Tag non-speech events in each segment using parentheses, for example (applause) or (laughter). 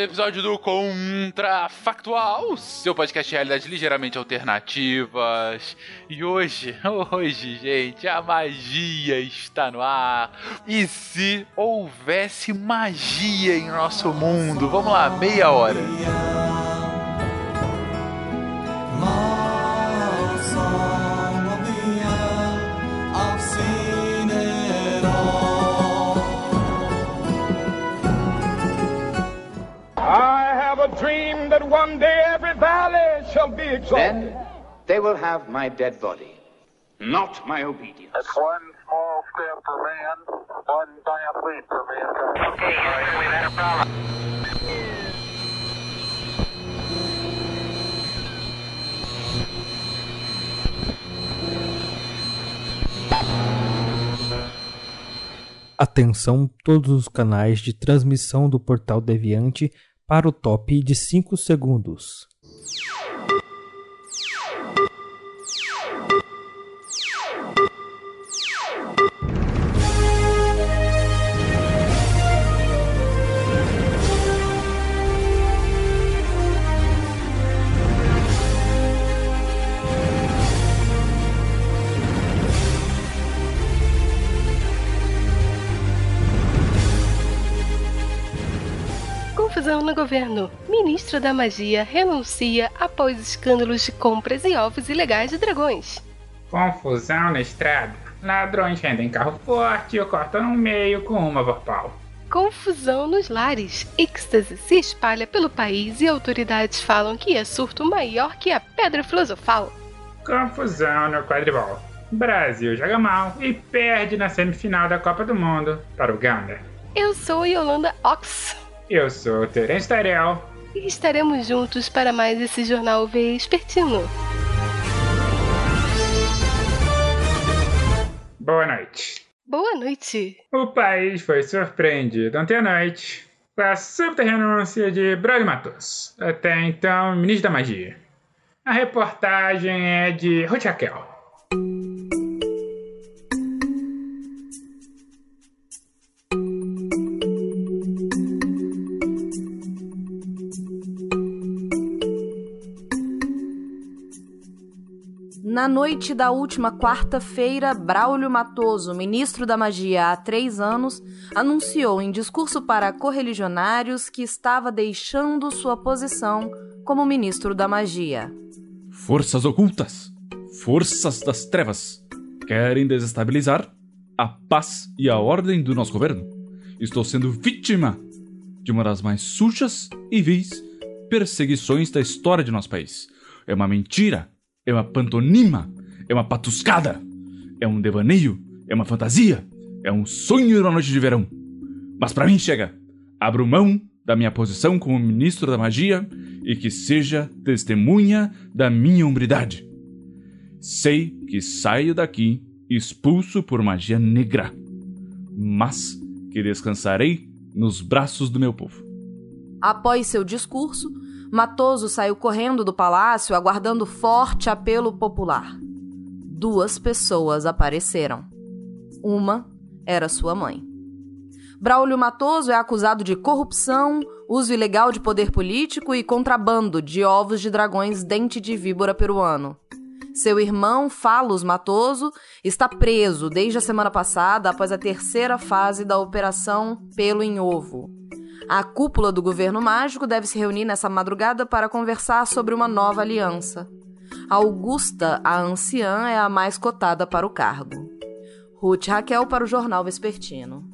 mais um episódio do Contrafactual, seu podcast de realidade ligeiramente alternativas. E hoje, (laughs) hoje, gente, a magia está no ar. E se houvesse magia em nosso mundo? Vamos lá, meia hora. One day every valley shall be exalted. Then they will have my dead body, not my obedience. That's one small step for man, one giant leap for mankind. Okay, Houston, we've had a problem. Atenção todos os canais de transmissão do Portal Deviante para o top de 5 segundos. Confusão no governo. Ministro da Magia renuncia após escândalos de compras e ovos ilegais de dragões. Confusão na estrada. Ladrões rendem carro forte e cortam no meio com uma vorpal. Confusão nos lares. Êxtase se espalha pelo país e autoridades falam que é surto maior que a pedra filosofal. Confusão no quadribol. Brasil joga mal e perde na semifinal da Copa do Mundo para o Uganda. Eu sou Yolanda Ox. Eu sou Terence Tarel. E estaremos juntos para mais esse Jornal Vespertino. Boa noite. Boa noite. O país foi surpreendido ontem à noite com a súbita renúncia de Braulio Matos, até então ministro da Magia. A reportagem é de Ruth Raquel. Noite da última quarta-feira, Braulio Matoso, ministro da Magia há três anos, anunciou em discurso para correligionários que estava deixando sua posição como ministro da Magia. Forças ocultas, forças das trevas, querem desestabilizar a paz e a ordem do nosso governo. Estou sendo vítima de uma das mais sujas e vis perseguições da história de nosso país. É uma mentira é uma pantonima, é uma patuscada, é um devaneio, é uma fantasia, é um sonho de uma noite de verão. Mas para mim chega. Abro mão da minha posição como ministro da magia e que seja testemunha da minha hombridade. Sei que saio daqui expulso por magia negra, mas que descansarei nos braços do meu povo. Após seu discurso, Matoso saiu correndo do palácio aguardando forte apelo popular. Duas pessoas apareceram. Uma era sua mãe. Braulio Matoso é acusado de corrupção, uso ilegal de poder político e contrabando de ovos de dragões dente de víbora peruano. Seu irmão, Falos Matoso, está preso desde a semana passada após a terceira fase da Operação Pelo em Ovo. A cúpula do governo mágico deve se reunir nessa madrugada para conversar sobre uma nova aliança. Augusta, a anciã, é a mais cotada para o cargo. Ruth Raquel para o Jornal Vespertino.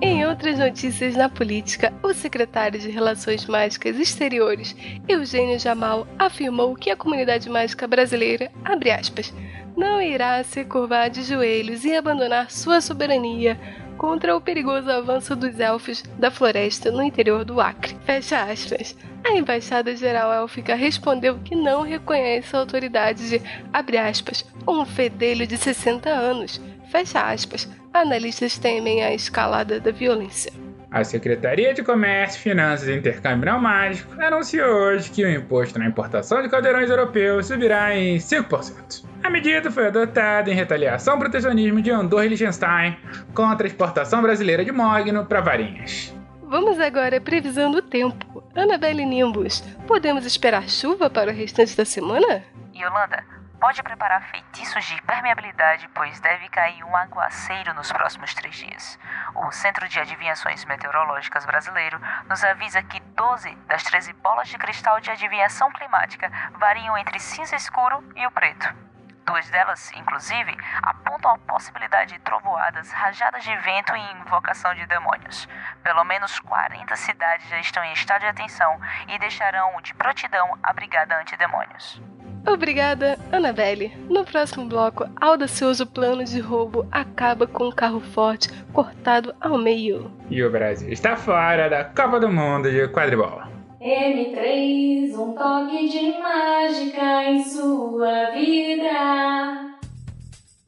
Em outras notícias na política, o secretário de Relações Mágicas Exteriores, Eugênio Jamal, afirmou que a comunidade mágica brasileira, abre aspas, não irá se curvar de joelhos e abandonar sua soberania contra o perigoso avanço dos elfos da floresta no interior do Acre. Fecha aspas. A Embaixada Geral Élfica respondeu que não reconhece a autoridade de, abre aspas, um fedelho de 60 anos. Fecha aspas. Analistas temem a escalada da violência. A Secretaria de Comércio, Finanças e Intercâmbio Não Mágico anunciou hoje que o imposto na importação de caldeirões europeus subirá em 5%. A medida foi adotada em retaliação ao protecionismo de Andorra e Liechtenstein contra a exportação brasileira de mogno para varinhas. Vamos agora à previsão do tempo. Annabelle Nimbus, podemos esperar chuva para o restante da semana? Yolanda, pode preparar feitiços de impermeabilidade, pois deve cair um aguaceiro nos próximos três dias. O Centro de Adivinhações Meteorológicas Brasileiro nos avisa que 12 das 13 bolas de cristal de adivinhação climática variam entre cinza escuro e o preto. Duas delas, inclusive, apontam a possibilidade de trovoadas, rajadas de vento e invocação de demônios. Pelo menos 40 cidades já estão em estado de atenção e deixarão de prontidão a brigada antidemônios. Obrigada, Annabelle. No próximo bloco, audacioso plano de roubo acaba com um carro forte cortado ao meio. E o Brasil está fora da Copa do Mundo de quadribol. M3, um toque de mágica em sua vida.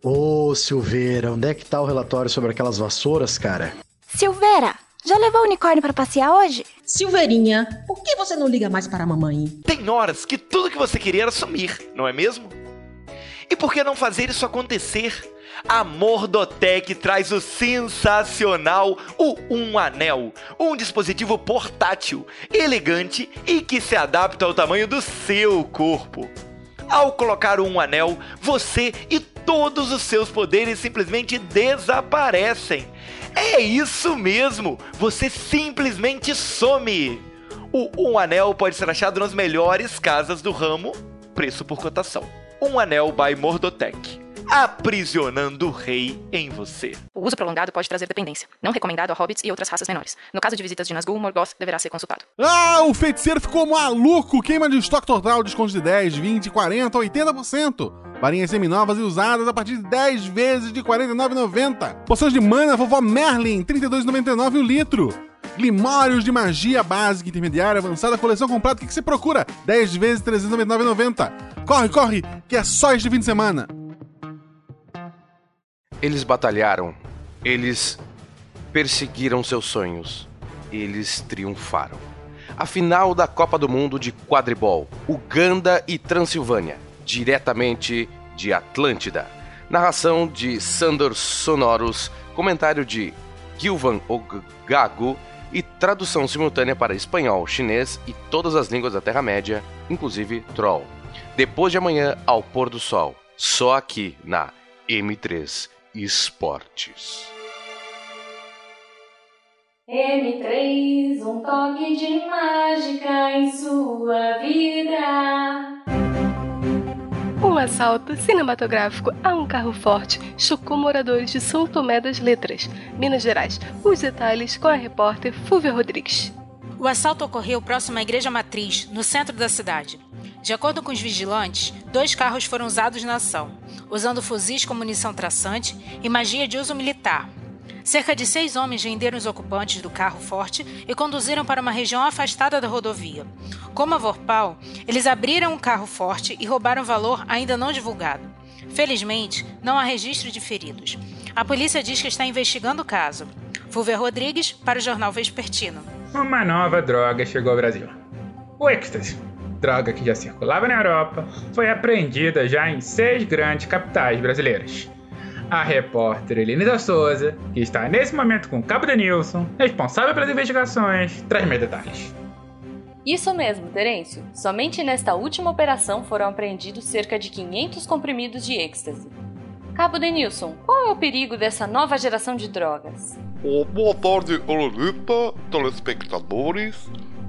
Ô, Silveira, onde é que tá o relatório sobre aquelas vassouras, cara? Silveira, já levou o unicórnio para passear hoje? Silveirinha, por que você não liga mais para a mamãe? Tem horas que tudo que você queria era sumir, não é mesmo? E por que não fazer isso acontecer? A Mordotec traz o sensacional o Um Anel, um dispositivo portátil, elegante e que se adapta ao tamanho do seu corpo. Ao colocar um anel, você e todos os seus poderes simplesmente desaparecem. É isso mesmo! Você simplesmente some! O Um Anel pode ser achado nas melhores casas do ramo, preço por cotação. Um Anel by Mordotec. Aprisionando o rei em você. O uso prolongado pode trazer dependência. Não recomendado a hobbits e outras raças menores. No caso de visitas de Nazgûl, Morgoth deverá ser consultado. Ah, o feiticeiro ficou maluco! Queima de estoque total, desconto de 10, 20, 40, 80%. Varinhas seminovas e usadas a partir de 10 vezes de R$ 49,90. Poções de mana vovó Merlin, R$ 32,99 o litro. Glimórios de magia básica, intermediária, avançada, coleção completa. O que, que você procura? 10 vezes R$ 399,90. Corre, corre, que é só este fim de semana. Eles batalharam, eles perseguiram seus sonhos, eles triunfaram. A final da Copa do Mundo de Quadribol, Uganda e Transilvânia, diretamente de Atlântida. Narração de Sandor Sonoros, comentário de Gilvan Ogago e tradução simultânea para espanhol, chinês e todas as línguas da Terra-média, inclusive Troll. Depois de amanhã, ao pôr do sol, só aqui na M3 Esportes. M3, um toque de mágica em sua vida. Um assalto cinematográfico a um carro forte chocou moradores de São Tomé das Letras, Minas Gerais. Os detalhes com a repórter Fúvia Rodrigues. O assalto ocorreu próximo à Igreja Matriz, no centro da cidade. De acordo com os vigilantes, dois carros foram usados na ação, usando fuzis com munição traçante e magia de uso militar. Cerca de seis homens renderam os ocupantes do carro forte e conduziram para uma região afastada da rodovia. Como a Vorpal, eles abriram o carro forte e roubaram valor ainda não divulgado. Felizmente, não há registro de feridos. A polícia diz que está investigando o caso. Fulvia Rodrigues, para o jornal Vespertino. Uma nova droga chegou ao Brasil. O êxtase droga que já circulava na Europa, foi apreendida já em seis grandes capitais brasileiras. A repórter Elina Souza, que está nesse momento com o Cabo Denilson, responsável pelas investigações, traz mais detalhes. Isso mesmo, Terêncio. Somente nesta última operação foram apreendidos cerca de 500 comprimidos de êxtase. Cabo Denilson, qual é o perigo dessa nova geração de drogas? Oh, boa tarde, Lolita, telespectadores.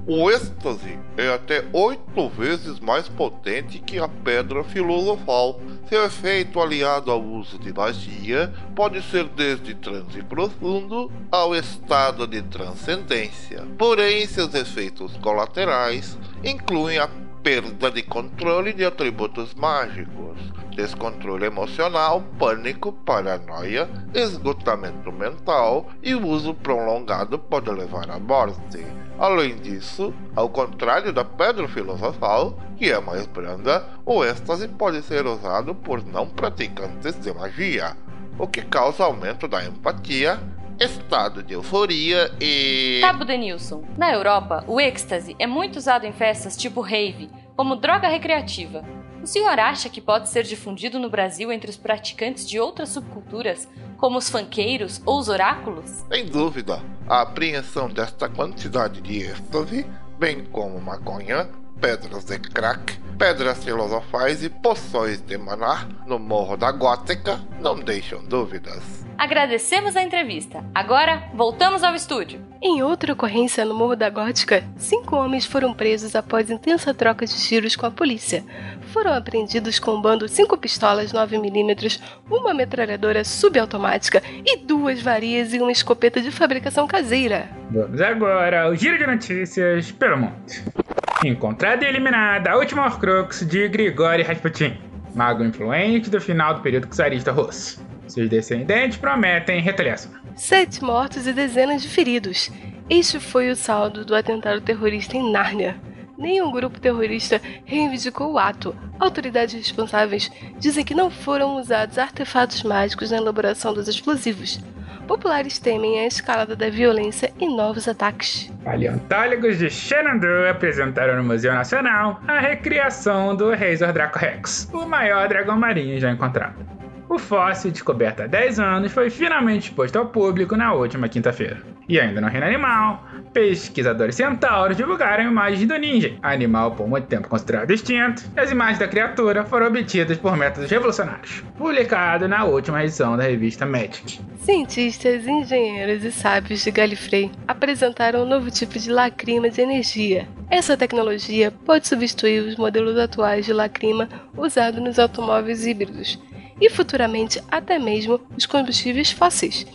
O êxtase é até oito vezes mais potente que a pedra filosofal. Seu efeito aliado ao uso de magia pode ser desde transe profundo ao estado de transcendência. Porém, seus efeitos colaterais incluem a perda de controle de atributos mágicos, descontrole emocional, pânico, paranoia, esgotamento mental e uso prolongado pode levar à morte. Além disso, ao contrário da pedra filosofal, que é mais branda, o êxtase pode ser usado por não praticantes de magia, o que causa aumento da empatia, estado de euforia e. Cabo Denilson. Na Europa, o êxtase é muito usado em festas tipo rave, como droga recreativa. O senhor acha que pode ser difundido no Brasil entre os praticantes de outras subculturas, como os fanqueiros ou os oráculos? Sem dúvida, a apreensão desta quantidade de êxtase, bem como maconha, pedras de crack, pedras filosofais e poções de maná no Morro da Gótica não deixam dúvidas. Agradecemos a entrevista. Agora, voltamos ao estúdio. Em outra ocorrência no Morro da Gótica, cinco homens foram presos após intensa troca de tiros com a polícia. Foram apreendidos com um bando 5 pistolas 9mm, uma metralhadora subautomática e duas varias e uma escopeta de fabricação caseira. Vamos agora ao giro de notícias pelo mundo. Encontrada e eliminada a última Horcrux de Grigori Rasputin, mago influente do final do período czarista russo. Seus descendentes prometem retaliação. Sete mortos e dezenas de feridos. Este foi o saldo do atentado terrorista em Nárnia. Nenhum grupo terrorista reivindicou o ato. Autoridades responsáveis dizem que não foram usados artefatos mágicos na elaboração dos explosivos. Populares temem a escalada da violência e novos ataques. Paleontólogos de Shenandoah apresentaram no Museu Nacional a recriação do Razor Draco Rex, o maior dragão marinho já encontrado. O fóssil, descoberto há 10 anos, foi finalmente exposto ao público na última quinta-feira. E ainda no reino animal, pesquisadores centauros divulgaram imagens do ninja, animal por muito tempo considerado extinto, e as imagens da criatura foram obtidas por métodos revolucionários, publicado na última edição da revista Magic. Cientistas, engenheiros e sábios de Gallifrey apresentaram um novo tipo de lacrima de energia. Essa tecnologia pode substituir os modelos atuais de lacrima usado nos automóveis híbridos e futuramente até mesmo os combustíveis fósseis.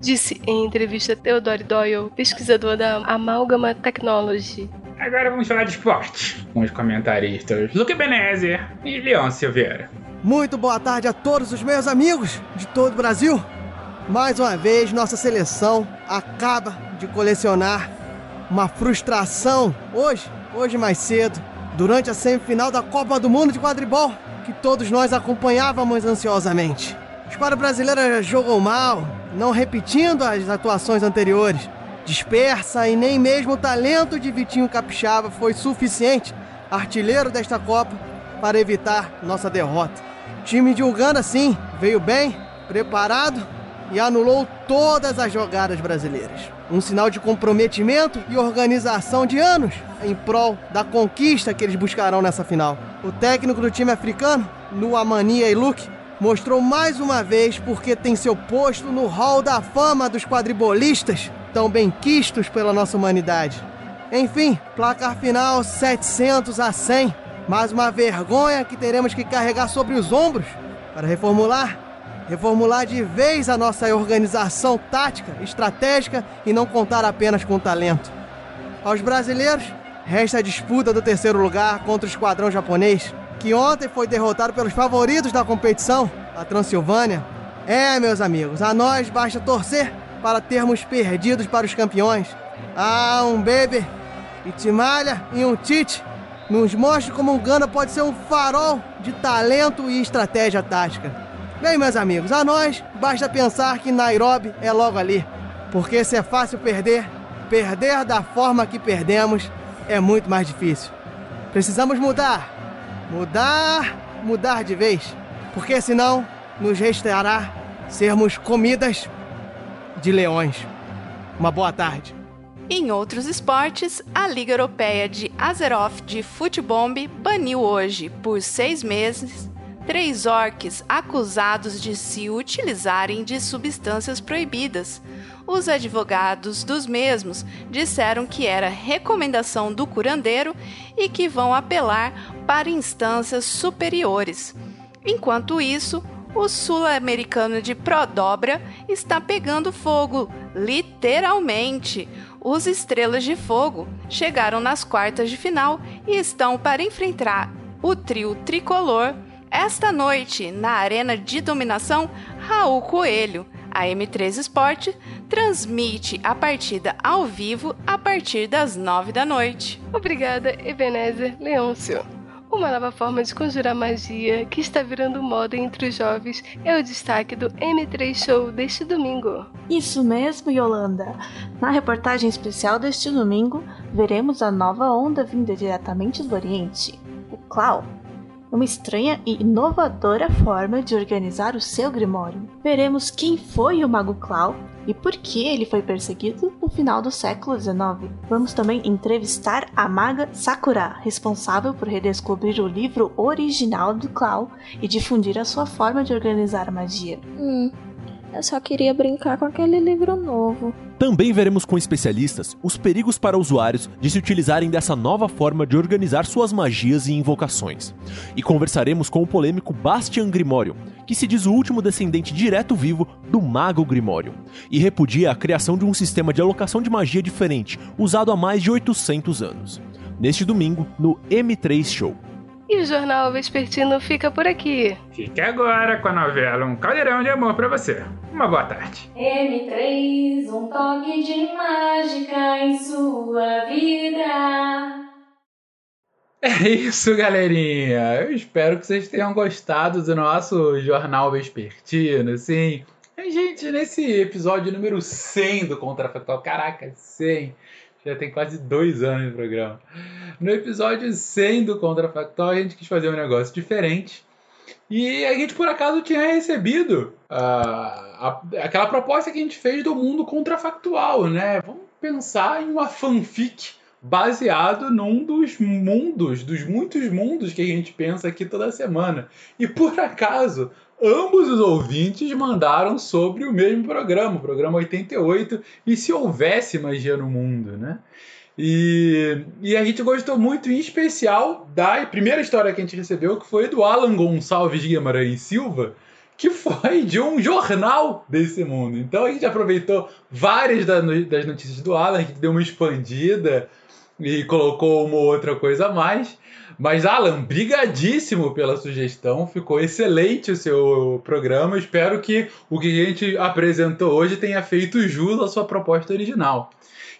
Disse em entrevista Theodore Doyle, pesquisador da Amalgama Technology. Agora vamos falar de esporte, com os comentaristas Luke Benezer e Leon Silveira. Muito boa tarde a todos os meus amigos de todo o Brasil. Mais uma vez, nossa seleção acaba de colecionar uma frustração hoje, hoje mais cedo, durante a semifinal da Copa do Mundo de Quadribol que todos nós acompanhávamos ansiosamente. A esquadra brasileira jogou mal, não repetindo as atuações anteriores. Dispersa e nem mesmo o talento de Vitinho Capixaba foi suficiente, artilheiro desta Copa, para evitar nossa derrota. O time de Uganda, sim, veio bem, preparado e anulou todas as jogadas brasileiras. Um sinal de comprometimento e organização de anos em prol da conquista que eles buscarão nessa final. O técnico do time africano, Nuamania Luke, mostrou mais uma vez porque tem seu posto no hall da fama dos quadribolistas, tão bem quistos pela nossa humanidade. Enfim, placar final 700 a 100. Mais uma vergonha que teremos que carregar sobre os ombros para reformular reformular de vez a nossa organização tática, estratégica e não contar apenas com talento. Aos brasileiros, resta a disputa do terceiro lugar contra o esquadrão japonês, que ontem foi derrotado pelos favoritos da competição, a Transilvânia. É, meus amigos, a nós basta torcer para termos perdidos para os campeões. Ah, um bebê, Itimalha e um Tite nos mostre como um Gana pode ser um farol de talento e estratégia tática. Bem, meus amigos, a nós basta pensar que Nairobi é logo ali. Porque se é fácil perder, perder da forma que perdemos é muito mais difícil. Precisamos mudar. Mudar, mudar de vez. Porque senão nos restará sermos comidas de leões. Uma boa tarde. Em outros esportes, a Liga Europeia de Azeroth de Futebol baniu hoje, por seis meses, três orques acusados de se utilizarem de substâncias proibidas. Os advogados dos mesmos disseram que era recomendação do curandeiro e que vão apelar para instâncias superiores. Enquanto isso, o sul-americano de Prodobra está pegando fogo, literalmente. Os Estrelas de Fogo chegaram nas quartas de final e estão para enfrentar o trio tricolor esta noite, na Arena de Dominação, Raul Coelho. A M3 Sport transmite a partida ao vivo a partir das 9 da noite. Obrigada, Ebenezer Leôncio. Uma nova forma de conjurar magia que está virando moda entre os jovens é o destaque do M3 Show deste domingo. Isso mesmo, Yolanda. Na reportagem especial deste domingo, veremos a nova onda vinda diretamente do Oriente, o Clau uma estranha e inovadora forma de organizar o seu Grimório. Veremos quem foi o Mago Clau e por que ele foi perseguido no final do século XIX. Vamos também entrevistar a maga Sakura, responsável por redescobrir o livro original do Clau e difundir a sua forma de organizar a magia. Hum, eu só queria brincar com aquele livro novo. Também veremos com especialistas os perigos para usuários de se utilizarem dessa nova forma de organizar suas magias e invocações. E conversaremos com o polêmico Bastian Grimório, que se diz o último descendente direto vivo do Mago Grimório, e repudia a criação de um sistema de alocação de magia diferente, usado há mais de 800 anos. Neste domingo, no M3 Show. E o Jornal Vespertino fica por aqui. Fique agora com a novela Um Caldeirão de Amor para você. Uma boa tarde. M3, um toque de mágica em sua vida. É isso, galerinha. Eu espero que vocês tenham gostado do nosso Jornal Vespertino, sim. A gente, nesse episódio número 100 do Contrafactual, caraca, 100 já tem quase dois anos de programa. No episódio 100 do Contrafactual, a gente quis fazer um negócio diferente. E a gente, por acaso, tinha recebido uh, a, aquela proposta que a gente fez do mundo contrafactual, né? Vamos pensar em uma fanfic baseado num dos mundos, dos muitos mundos que a gente pensa aqui toda semana. E por acaso, ambos os ouvintes mandaram sobre o mesmo programa, o programa 88, e se houvesse magia no mundo, né? E, e a gente gostou muito, em especial, da primeira história que a gente recebeu, que foi do Alan Gonçalves Guimarães Silva, que foi de um jornal desse mundo. Então a gente aproveitou várias das notícias do Alan, a gente deu uma expandida e colocou uma outra coisa a mais. Mas, Alan, brigadíssimo pela sugestão. Ficou excelente o seu programa. Espero que o que a gente apresentou hoje tenha feito jus à sua proposta original.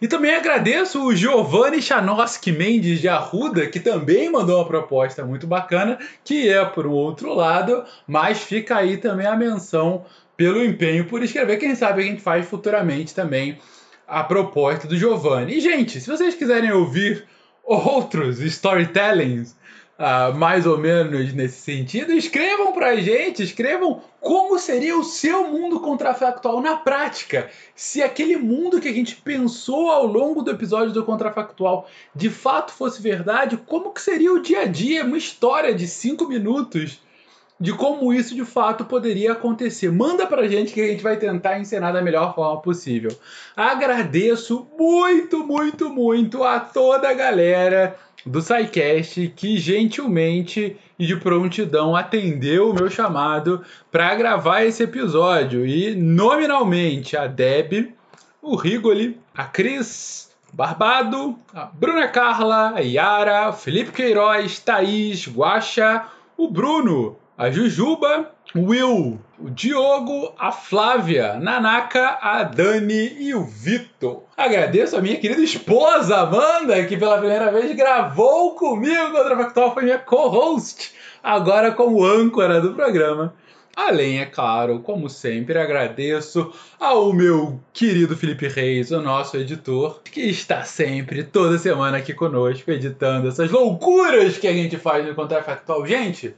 E também agradeço o Giovanni Chanoski Mendes de Arruda, que também mandou uma proposta muito bacana, que é por outro lado, mas fica aí também a menção pelo empenho por escrever. Quem sabe a gente faz futuramente também a proposta do Giovanni. E, gente, se vocês quiserem ouvir outros storytellings uh, mais ou menos nesse sentido, escrevam pra gente, escrevam como seria o seu mundo contrafactual na prática. Se aquele mundo que a gente pensou ao longo do episódio do Contrafactual de fato fosse verdade, como que seria o dia a dia, uma história de cinco minutos de como isso de fato poderia acontecer. Manda pra gente que a gente vai tentar ensinar da melhor forma possível. Agradeço muito, muito, muito a toda a galera do SciCast que gentilmente e de prontidão atendeu o meu chamado para gravar esse episódio. E nominalmente a Deb, o Rigoli, a Cris, Barbado, a Bruna Carla, a Yara, Felipe Queiroz, Thaís, Guaxa, o Bruno, a Jujuba, o Will, o Diogo, a Flávia, Nanaka, a Dani e o Vitor. Agradeço a minha querida esposa Amanda, que pela primeira vez gravou comigo contra Factual, foi minha co-host, agora como âncora do programa. Além, é claro, como sempre, agradeço ao meu querido Felipe Reis, o nosso editor, que está sempre, toda semana aqui conosco, editando essas loucuras que a gente faz no Contrafactual. Gente,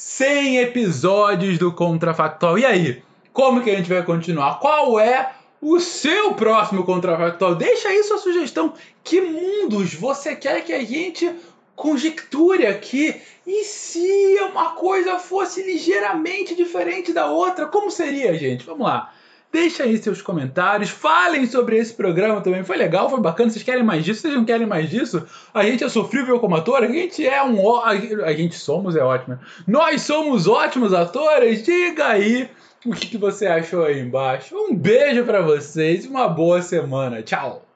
100 episódios do Contrafactual. E aí? Como que a gente vai continuar? Qual é o seu próximo Contrafactual? Deixa aí sua sugestão. Que mundos você quer que a gente conjecture aqui? E se uma coisa fosse ligeiramente diferente da outra? Como seria, gente? Vamos lá. Deixa aí seus comentários, falem sobre esse programa também. Foi legal, foi bacana. Vocês querem mais disso? Vocês não querem mais disso? A gente é sofrível como ator? A gente é um. A gente somos, é ótimo. Nós somos ótimos atores? Diga aí o que você achou aí embaixo. Um beijo para vocês e uma boa semana. Tchau!